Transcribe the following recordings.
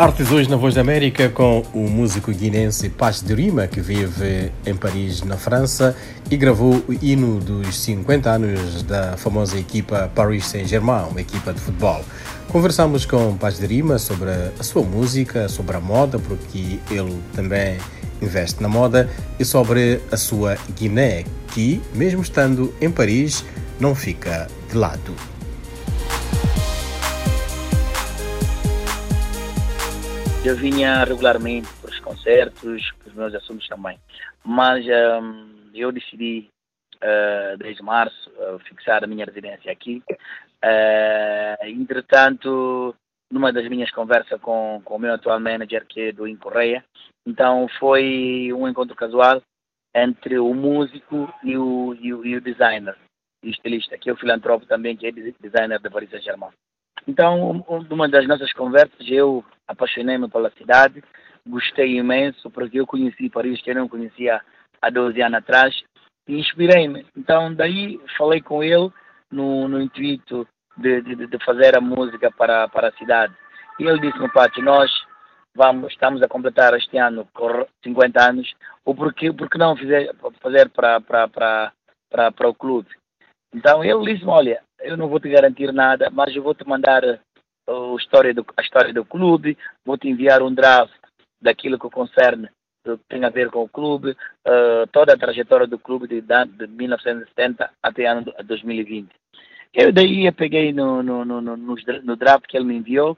Artes na Voz da América com o músico guinense Paz de Rima, que vive em Paris, na França, e gravou o hino dos 50 anos da famosa equipa Paris Saint-Germain, uma equipa de futebol. Conversamos com Paz de Rima sobre a sua música, sobre a moda, porque ele também investe na moda, e sobre a sua Guiné, que, mesmo estando em Paris, não fica de lado. Eu vinha regularmente para os concertos, para os meus assuntos também. Mas um, eu decidi, uh, desde março, uh, fixar a minha residência aqui. Uh, entretanto, numa das minhas conversas com, com o meu atual manager, que é do Incorreia, então foi um encontro casual entre o músico e o, e o, e o designer, o estilista, que é o filantropo também, que é designer da Paris Saint-Germain. Então, uma das nossas conversas, eu apaixonei-me pela cidade, gostei imenso, porque eu conheci Paris que eu não conhecia há 12 anos atrás, e inspirei-me. Então, daí falei com ele no, no intuito de, de, de, fazer a música para, para a cidade. E ele disse-me, Pati, nós vamos, estamos a completar este ano 50 anos, o porquê, porque não fazer, fazer para, para, para, para, para o clube? Então ele disse-me, olha, eu não vou te garantir nada, mas eu vou te mandar a história do, a história do clube, vou te enviar um draft daquilo que concerne que tem a ver com o clube, uh, toda a trajetória do clube de, de 1970 até ano 2020. Eu daí eu peguei no, no, no, no, no draft que ele me enviou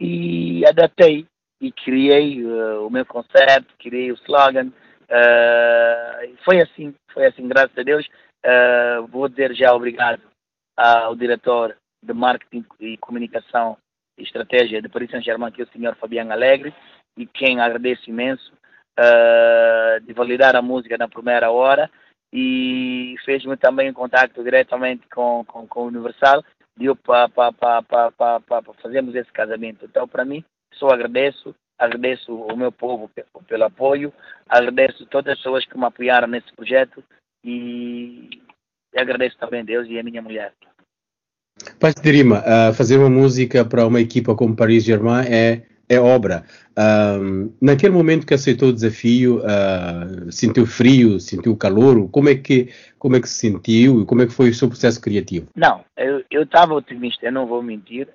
e adaptei e criei uh, o meu conceito, criei o slogan. Uh, foi assim, foi assim, graças a Deus. Uh, vou dizer já obrigado ao diretor de marketing e comunicação e estratégia de Paris Saint-Germain, que é o senhor Fabiano Alegre, e quem agradeço imenso uh, de validar a música na primeira hora e fez-me também um contato diretamente com, com, com o Universal deu para pa, pa, pa, pa, pa, fazermos esse casamento. Então, para mim, só agradeço, agradeço o meu povo pelo apoio, agradeço todas as pessoas que me apoiaram nesse projeto e e agradeço também a Deus e a minha mulher. Paz de Rima, uh, fazer uma música para uma equipa como Paris Germain é, é obra. Uh, naquele momento que aceitou o desafio, uh, sentiu frio, sentiu calor? Como é que como é que se sentiu e como é que foi o seu processo criativo? Não, eu estava otimista, eu não vou mentir.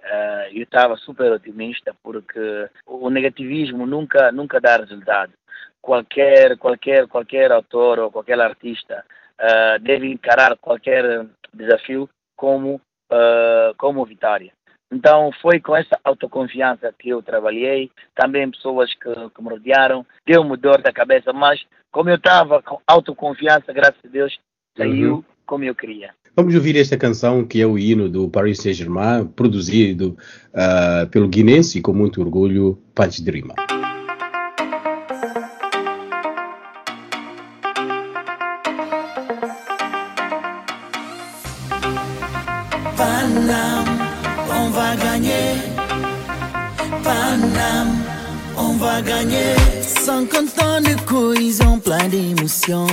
eu estava super otimista porque o negativismo nunca nunca dá resultado. Qualquer qualquer qualquer autor ou qualquer artista uh, deve encarar qualquer desafio como, uh, como vitória. Então foi com essa autoconfiança que eu trabalhei, também pessoas que, que me rodearam, deu-me dor da cabeça, mas como eu estava com autoconfiança, graças a Deus, saiu uhum. como eu queria. Vamos ouvir esta canção que é o hino do Paris Saint-Germain, produzido uh, pelo guinense com muito orgulho, Punch Dreamer. Paname, on va gagner. Paname, on va gagner. 50 ans de cohésion, plein d'émotions.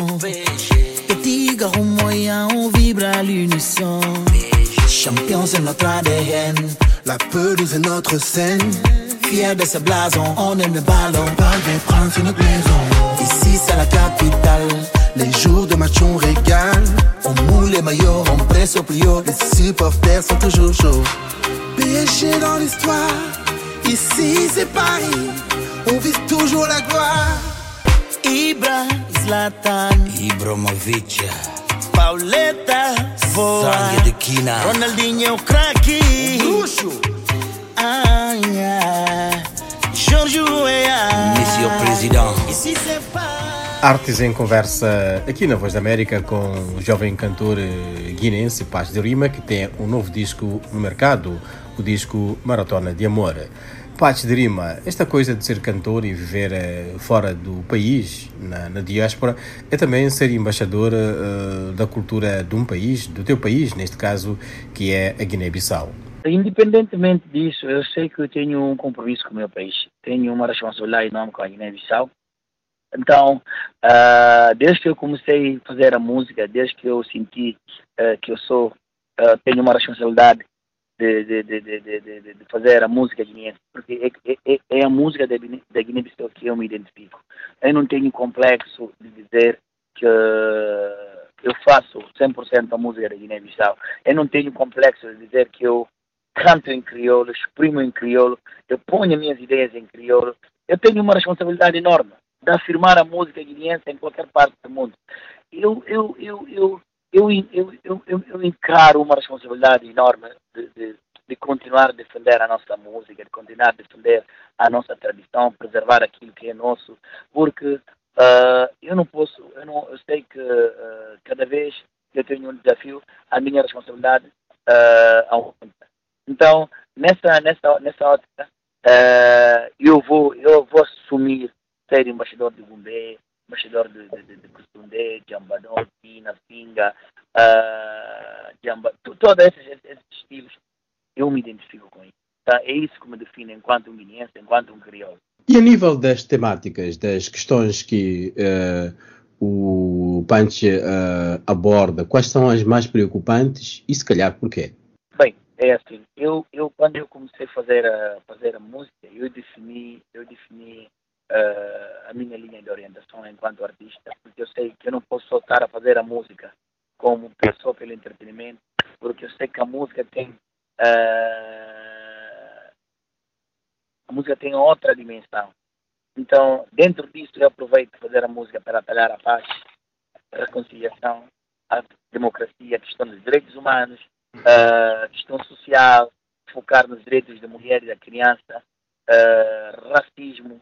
Petit garou moyen, on vibre à l'unisson. Champion, c'est notre ADN. La pelouse est notre scène. Fier de ce blason, on aime le ballon. Pas de prendre sur notre maison. Ici, c'est la capitale. Les jours de match, on régale. On moule les maillots, on presse au plus haut. Les supporters sont toujours chauds. PSG dans l'histoire. Ici, c'est Paris. On vise toujours la gloire. Ibra, Zlatan, Ibrahimovic, Pauleta, Voa, Sangue de Quina, Ronaldinho, craque. Luxo, yeah. Jorge Weah. Monsieur Président. Ici, c'est Paris. Artes em conversa aqui na Voz da América com o jovem cantor eh, guinense Paz de Rima, que tem um novo disco no mercado, o disco Maratona de Amor. Paz de Rima, esta coisa de ser cantor e viver eh, fora do país, na, na diáspora, é também ser embaixador uh, da cultura de um país, do teu país, neste caso, que é a Guiné-Bissau. Independentemente disso, eu sei que eu tenho um compromisso com o meu país. Tenho uma responsabilidade enorme com a Guiné-Bissau. Então, uh, desde que eu comecei a fazer a música, desde que eu senti uh, que eu sou, uh, tenho uma responsabilidade de, de, de, de, fazer a música guineense, porque é, é, é a música da, da Guiné-Bissau que eu me identifico. Eu não tenho complexo de dizer que eu faço 100% a música da Guiné-Bissau. Eu não tenho complexo de dizer que eu canto em crioulo, exprimo em crioulo, eu ponho minhas ideias em crioulo. Eu tenho uma responsabilidade enorme de afirmar a música guineense em qualquer parte do mundo. Eu, eu, eu, eu, eu, eu, eu, eu, eu encaro uma responsabilidade enorme de, de, de, continuar a defender a nossa música, de continuar a defender a nossa tradição, preservar aquilo que é nosso, porque uh, eu não posso, eu, não, eu sei que uh, cada vez que eu tenho um desafio, a minha responsabilidade uh, aumenta. Então, nessa, nessa, nessa ótica, define enquanto um guineense, enquanto um crioulo. E a nível das temáticas, das questões que uh, o Punch uh, aborda, quais são as mais preocupantes e se calhar porquê? Bem, é assim, eu, eu quando eu comecei a fazer a, fazer a música, eu defini, eu defini uh, a minha linha de orientação enquanto artista, porque eu sei que eu não posso só estar a fazer a música como pessoa pelo entretenimento, porque eu sei que a música tem uh, a música tem outra dimensão. Então, dentro disso, eu aproveito fazer a música para atalhar a paz, a reconciliação, a democracia, a questão dos direitos humanos, uh, questão social, focar nos direitos da mulher e da criança, racismo.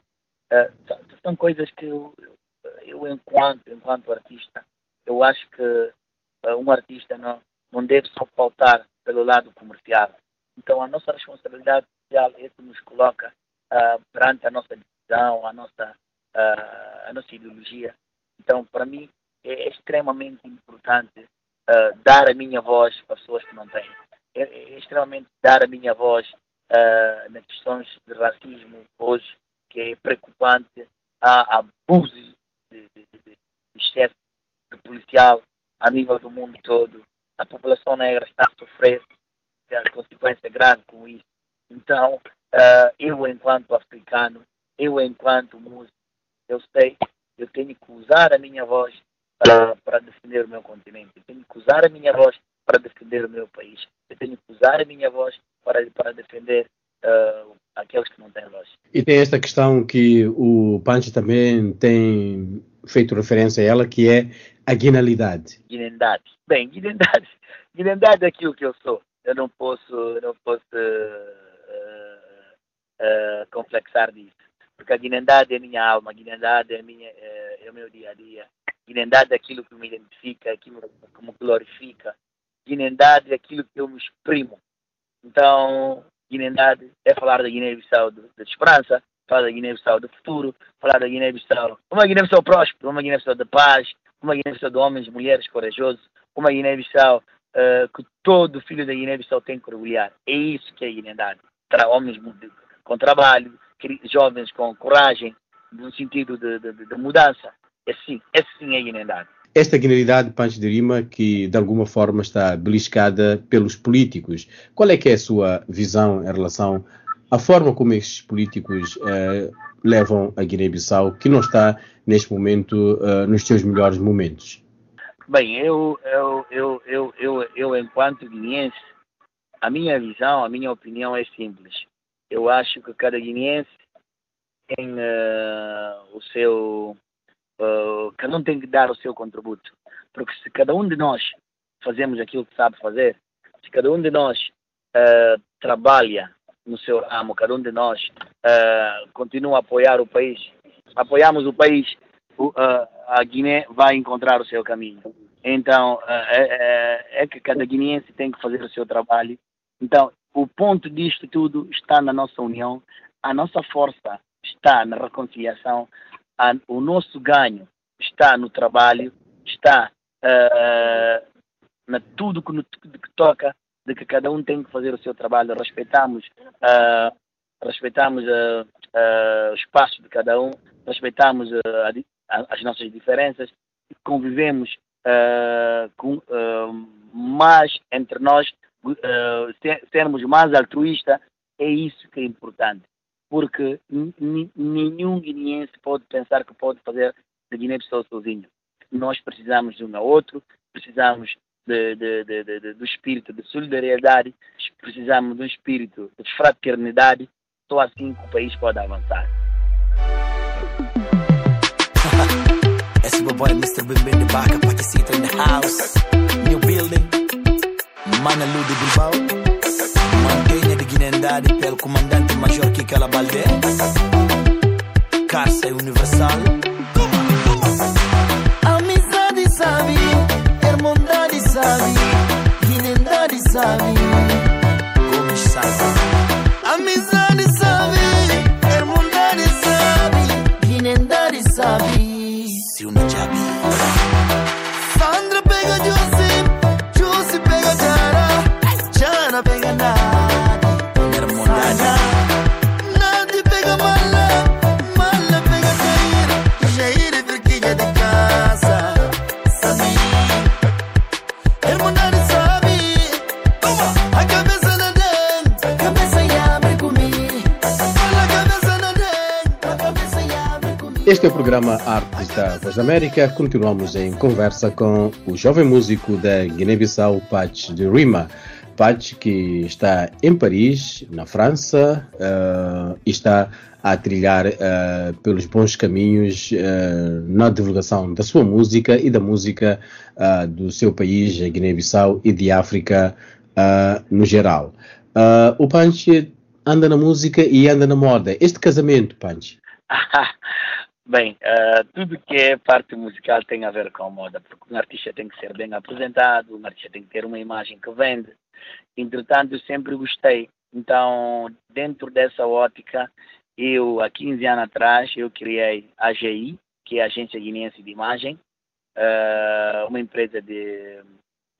São coisas que eu, eu, enquanto, enquanto artista, eu acho que uh, um artista não, não deve só faltar pelo lado comercial. Então, a nossa responsabilidade social é que nos coloca perante a nossa decisão, a nossa, a nossa ideologia. Então, para mim, é extremamente importante uh, dar a minha voz para pessoas que não têm. É, é extremamente dar a minha voz uh, nas questões de racismo hoje, que é preocupante. Há abusos de, de, de, excesso de policial a nível do mundo todo. A população negra está a sofrer a consequência grave com isso. Então, uh, eu enquanto africano, eu enquanto músico, eu sei, eu tenho que usar a minha voz para, para defender o meu continente. Eu tenho que usar a minha voz para defender o meu país. Eu tenho que usar a minha voz para, para defender uh, aqueles que não têm voz. E tem esta questão que o Pancho também tem feito referência a ela, que é a guinalidade. Guinendade. Bem, guinendade, guinendade é aquilo que eu sou. Eu não posso, eu não posso uh, uh, complexar disso. Porque a guinendade é minha alma, a guinendade é, minha, é, é o meu dia a dia. Guinendade é aquilo que me identifica, aquilo que me glorifica. Guinendade é aquilo que eu me exprimo. Então, Guinendade é falar da Guiné-Bissau da esperança, falar da Guiné-Bissau do futuro, falar da Guiné-Bissau, uma Guiné-Bissau próspera, uma Guiné-Bissau de paz, uma Guiné-Bissau de homens mulheres corajosos, uma Guiné-Bissau uh, que todo filho da Guiné-Bissau tem que orgulhar. É isso que é Guinendade. Para homens com trabalho, jovens com coragem, no sentido de, de, de mudança. É sim, é sim a Guinendade. Esta guinalidade de Pancho de Rima, que de alguma forma está beliscada pelos políticos, qual é que é a sua visão em relação à forma como estes políticos eh, levam a Guiné-Bissau, que não está neste momento eh, nos seus melhores momentos? Bem, eu, eu, eu, eu, eu, eu enquanto guineense, a minha visão, a minha opinião é simples. Eu acho que cada guineense tem uh, o seu Uh, cada um tem que dar o seu contributo. Porque se cada um de nós fazemos aquilo que sabe fazer, se cada um de nós uh, trabalha no seu ramo, cada um de nós uh, continua a apoiar o país, apoiamos o país, a Guiné vai encontrar o seu caminho. Então, é, é, é que cada guineense tem que fazer o seu trabalho. Então, o ponto disto tudo está na nossa união, a nossa força está na reconciliação, a, o nosso ganho está no trabalho, está uh, na tudo que, no, que, toca, de que cada um tem que fazer o seu trabalho, respeitamos, uh, respeitamos uh, o espaço de cada um, respeitamos as nossas diferenças, convivemos com, mais entre nós uh, sermos mais altruístas, é isso que é importante. Porque nenhum guineense pode pensar que pode fazer de Guiné-Bissau sozinho. Nós precisamos de um ao outro, precisamos de, de, de, do espírito de solidariedade, precisamos do espírito de fraternidade, só assim que o país pode avançar. Esse boy Mr. Bim Bim de Baca, Paquicita in the house, new building, Manalu de Bilbao, Mantenha de Guinendade pelo comandante Major Kika Labalde, Carça Universal, Amizade sabe, Irmandade sabe, Guinendade sabe, Este é o programa Artes da Voz da América. Continuamos em conversa com o jovem músico da Guiné-Bissau, Patch de Rima. Patch que está em Paris, na França, uh, está a trilhar uh, pelos bons caminhos uh, na divulgação da sua música e da música do seu país, a Guiné-Bissau, e de África no geral. o Punch anda na música e anda na moda. Este casamento, Punch, Bem, uh, tudo que é parte musical tem a ver com moda, porque um artista tem que ser bem apresentado, um artista tem que ter uma imagem que vende. Entretanto, eu sempre gostei. Então, dentro dessa ótica, eu, há 15 anos atrás, eu criei a AGI, que é a Agência Guineense de Imagem, uh, uma empresa de,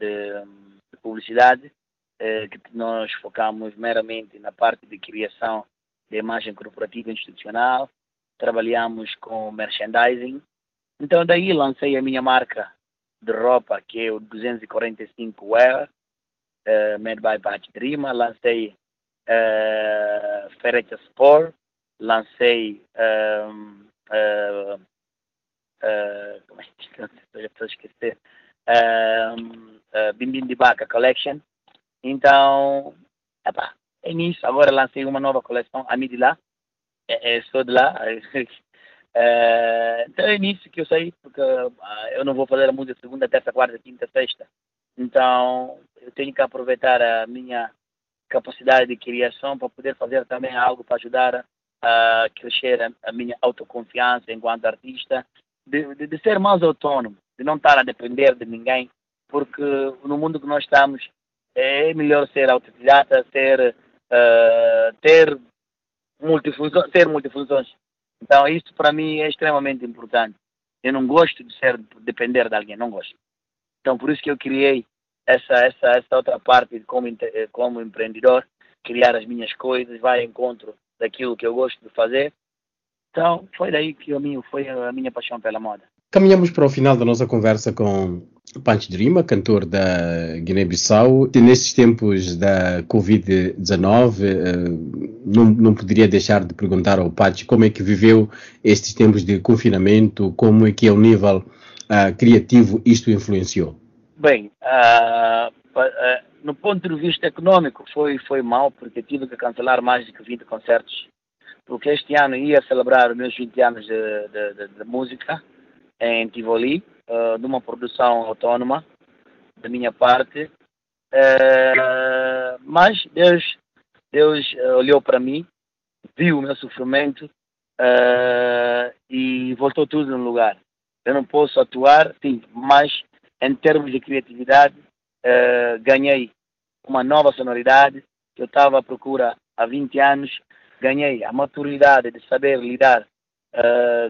de, de publicidade, uh, que nós focamos meramente na parte de criação de imagem corporativa institucional, trabalhamos com merchandising. Então daí lancei a minha marca de roupa, que é o 245 Wear, uh, made by Patch Drima. Lancei uh, Ferrecha Sport, lancei um, uh, uh, como é que já estou a esquecer, um, uh, Bimbim de Baca Collection. Então, epá, é nisso. Agora lancei uma nova coleção, a Midila, é, é, sou de lá. É, então é nisso que eu sei, porque ah, eu não vou fazer a música segunda, terça, quarta, quinta, sexta. Então eu tenho que aproveitar a minha capacidade de criação para poder fazer também algo para ajudar a crescer a, a minha autoconfiança enquanto artista, de, de, de, ser mais autônomo, de não estar a depender de ninguém, porque no mundo que nós estamos é melhor ser autodidata, ser, uh, ter multifunções, ter multifunções. Então, isso para mim é extremamente importante. Eu não gosto de ser depender de alguém, não gosto. Então, por isso que eu criei essa essa essa outra parte como como empreendedor, criar as minhas coisas, vai ao encontro daquilo que eu gosto de fazer. Então, foi daí que o foi a minha paixão pela moda. Caminhamos para o final da nossa conversa com Pancho Drima, cantor da Guiné-Bissau. Nesses tempos da Covid-19, eh, não, não poderia deixar de perguntar ao Pancho como é que viveu estes tempos de confinamento, como é que ao nível uh, criativo isto influenciou? Bem, uh, uh, no ponto de vista econômico foi, foi mal, porque tive que cancelar mais de 20 concertos, porque este ano ia celebrar os meus 20 anos de, de, de, de música, em Tivoli, uh, de uma produção autónoma da minha parte. Uh, mas Deus, Deus uh, olhou para mim, viu o meu sofrimento e voltou tudo no lugar. Eu não posso atuar, sim, mas em termos de criatividade, ganhei uma nova sonoridade que eu estava à procura há 20 anos. Ganhei a maturidade de saber lidar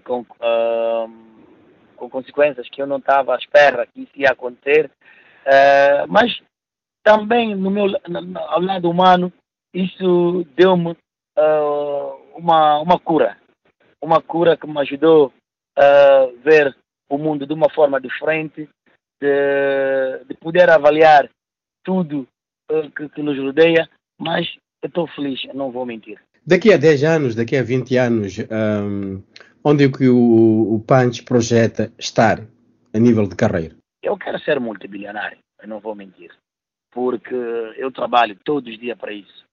com uh, com consequências que eu não estava à espera que isso ia acontecer, uh, mas também no meu, ao lado humano, isso deu-me uh, uma, uma cura, uma cura que me ajudou a ver o mundo de uma forma diferente, de, de poder avaliar tudo uh, que, que, nos rodeia, mas eu estou feliz, não vou mentir. Daqui a 10 anos, daqui a 20 anos, um, onde é que o, o projeta estar a nível de carreira? Eu quero ser multibilionário, eu não vou mentir, porque eu trabalho todos os dias para isso.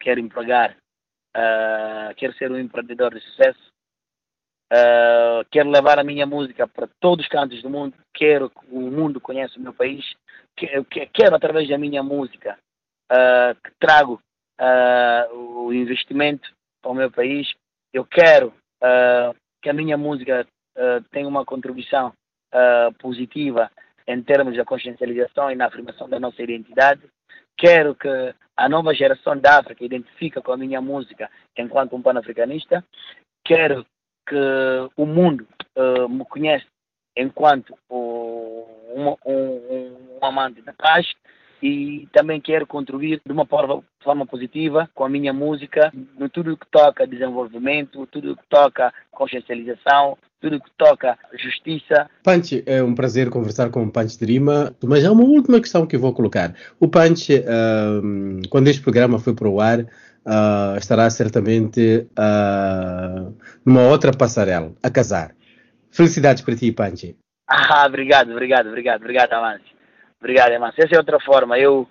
Quero empregar, uh, quero ser um empreendedor de sucesso, Uh, quero levar a minha música para todos os cantos do mundo. Quero que o mundo conheça o meu país. Quero, quero através da minha música, uh, que trago uh, o investimento para o meu país. Eu quero que a minha música tenha uma contribuição positiva em termos da consciencialização e na afirmação da nossa identidade. Quero que a nova geração da África identifique com a minha música enquanto um pan-africanista. Quero que o mundo uh, me conhece enquanto uh, um, um, um, amante da paz e também quero contribuir de uma forma, positiva com a minha música no tudo que toca desenvolvimento, tudo que toca consciencialização, tudo que toca justiça. Panche, é um prazer conversar com o Panche de Rima, mas há uma última questão que eu vou colocar. O Panche, uh, quando este programa foi para o ar, uh, estará certamente uh, numa outra passarela, a casar. Felicidades para ti, Panchi. Ah, obrigado, obrigado, obrigado, obrigado, Amâncio. Obrigado, Amâncio. Essa é outra forma. Eu,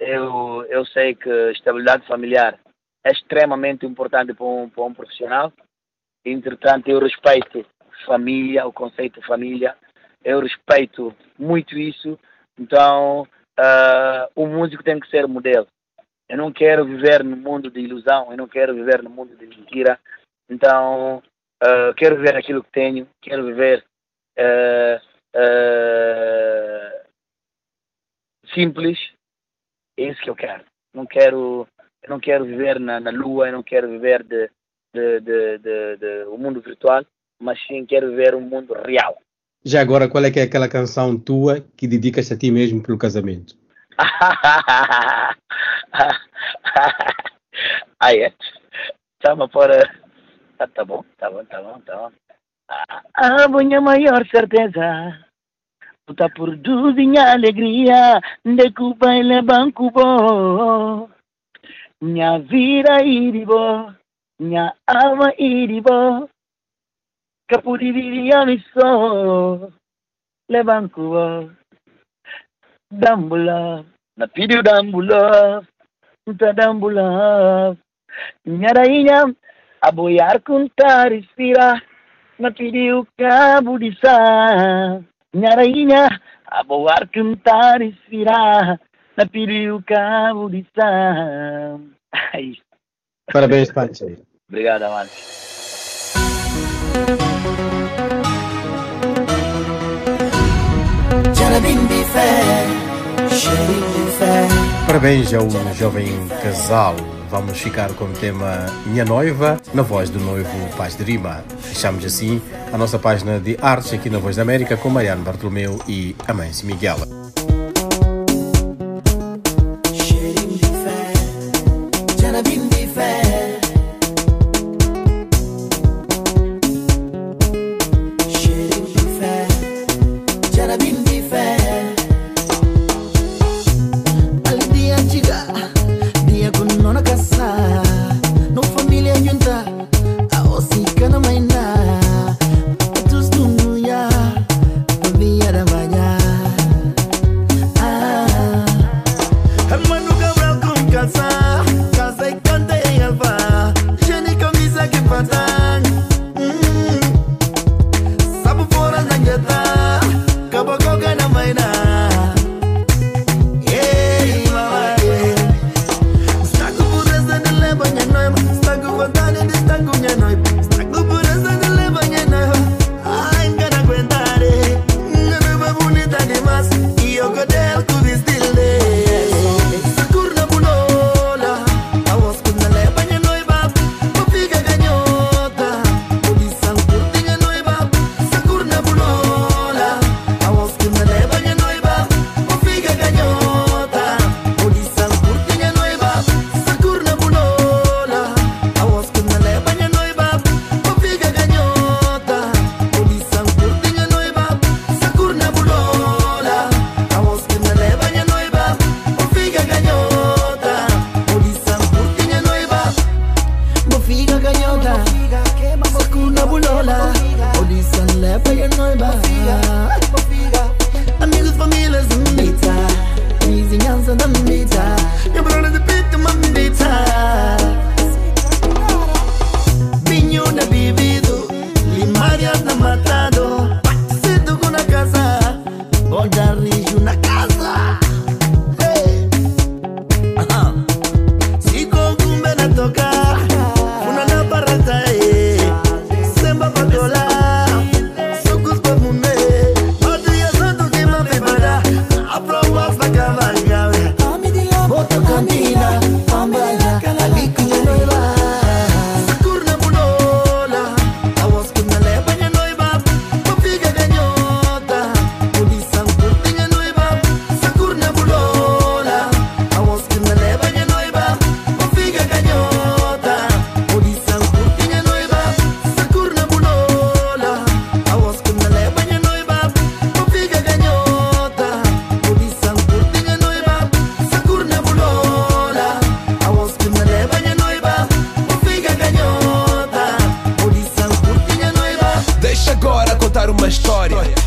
eu, eu sei que estabilidade familiar é extremamente importante para um, para um profissional. Entretanto, eu respeito família, o conceito família. Eu respeito muito isso. Então, uh, o músico tem que ser modelo. Eu não quero viver no mundo de ilusão, eu não quero viver no mundo de mentira. Então, uh, quero viver aquilo que tenho, quero viver uh, simples. É isso que eu quero. Não quero, não quero viver na, na lua, não quero viver de, de, de, de, de um mundo virtual, mas sim quero viver um mundo real. Já agora, qual é que é aquela canção tua que dedicas a ti mesmo pelo casamento? Aí é. Chama fora. Ah, tá bom, tá bom, tá bom, tá bom. A minha maior certeza Está por duzinha alegria de Cuba e le bancubo. Minha vira iribo, minha alma iribo. Capuriria misso le bancubo. Dambula, na pidio dambula, ta dambula. Nyara inyam, aboyar kun tarisira, na pidio kabudisa. Nyarainya, aboyar kuntar ispira, na pidiu kabudisa. Parabéns, Pancho. Obrigado, mano. Parabéns ao jovem casal. Vamos ficar com o tema Minha Noiva, na voz do noivo Paz de Rima. Fechamos assim a nossa página de artes aqui na Voz da América com Mariano Bartolomeu e Amâncio Miguel.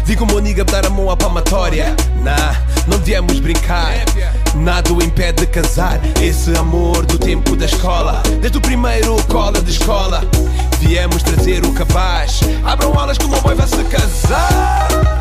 Digo meu niga dar a mão à palmatória. Nah, não viemos brincar. Nada o impede de casar. Esse amor do tempo da escola. Desde o primeiro cola de escola. Viemos trazer o capaz Abram aulas que o meu boy vai se casar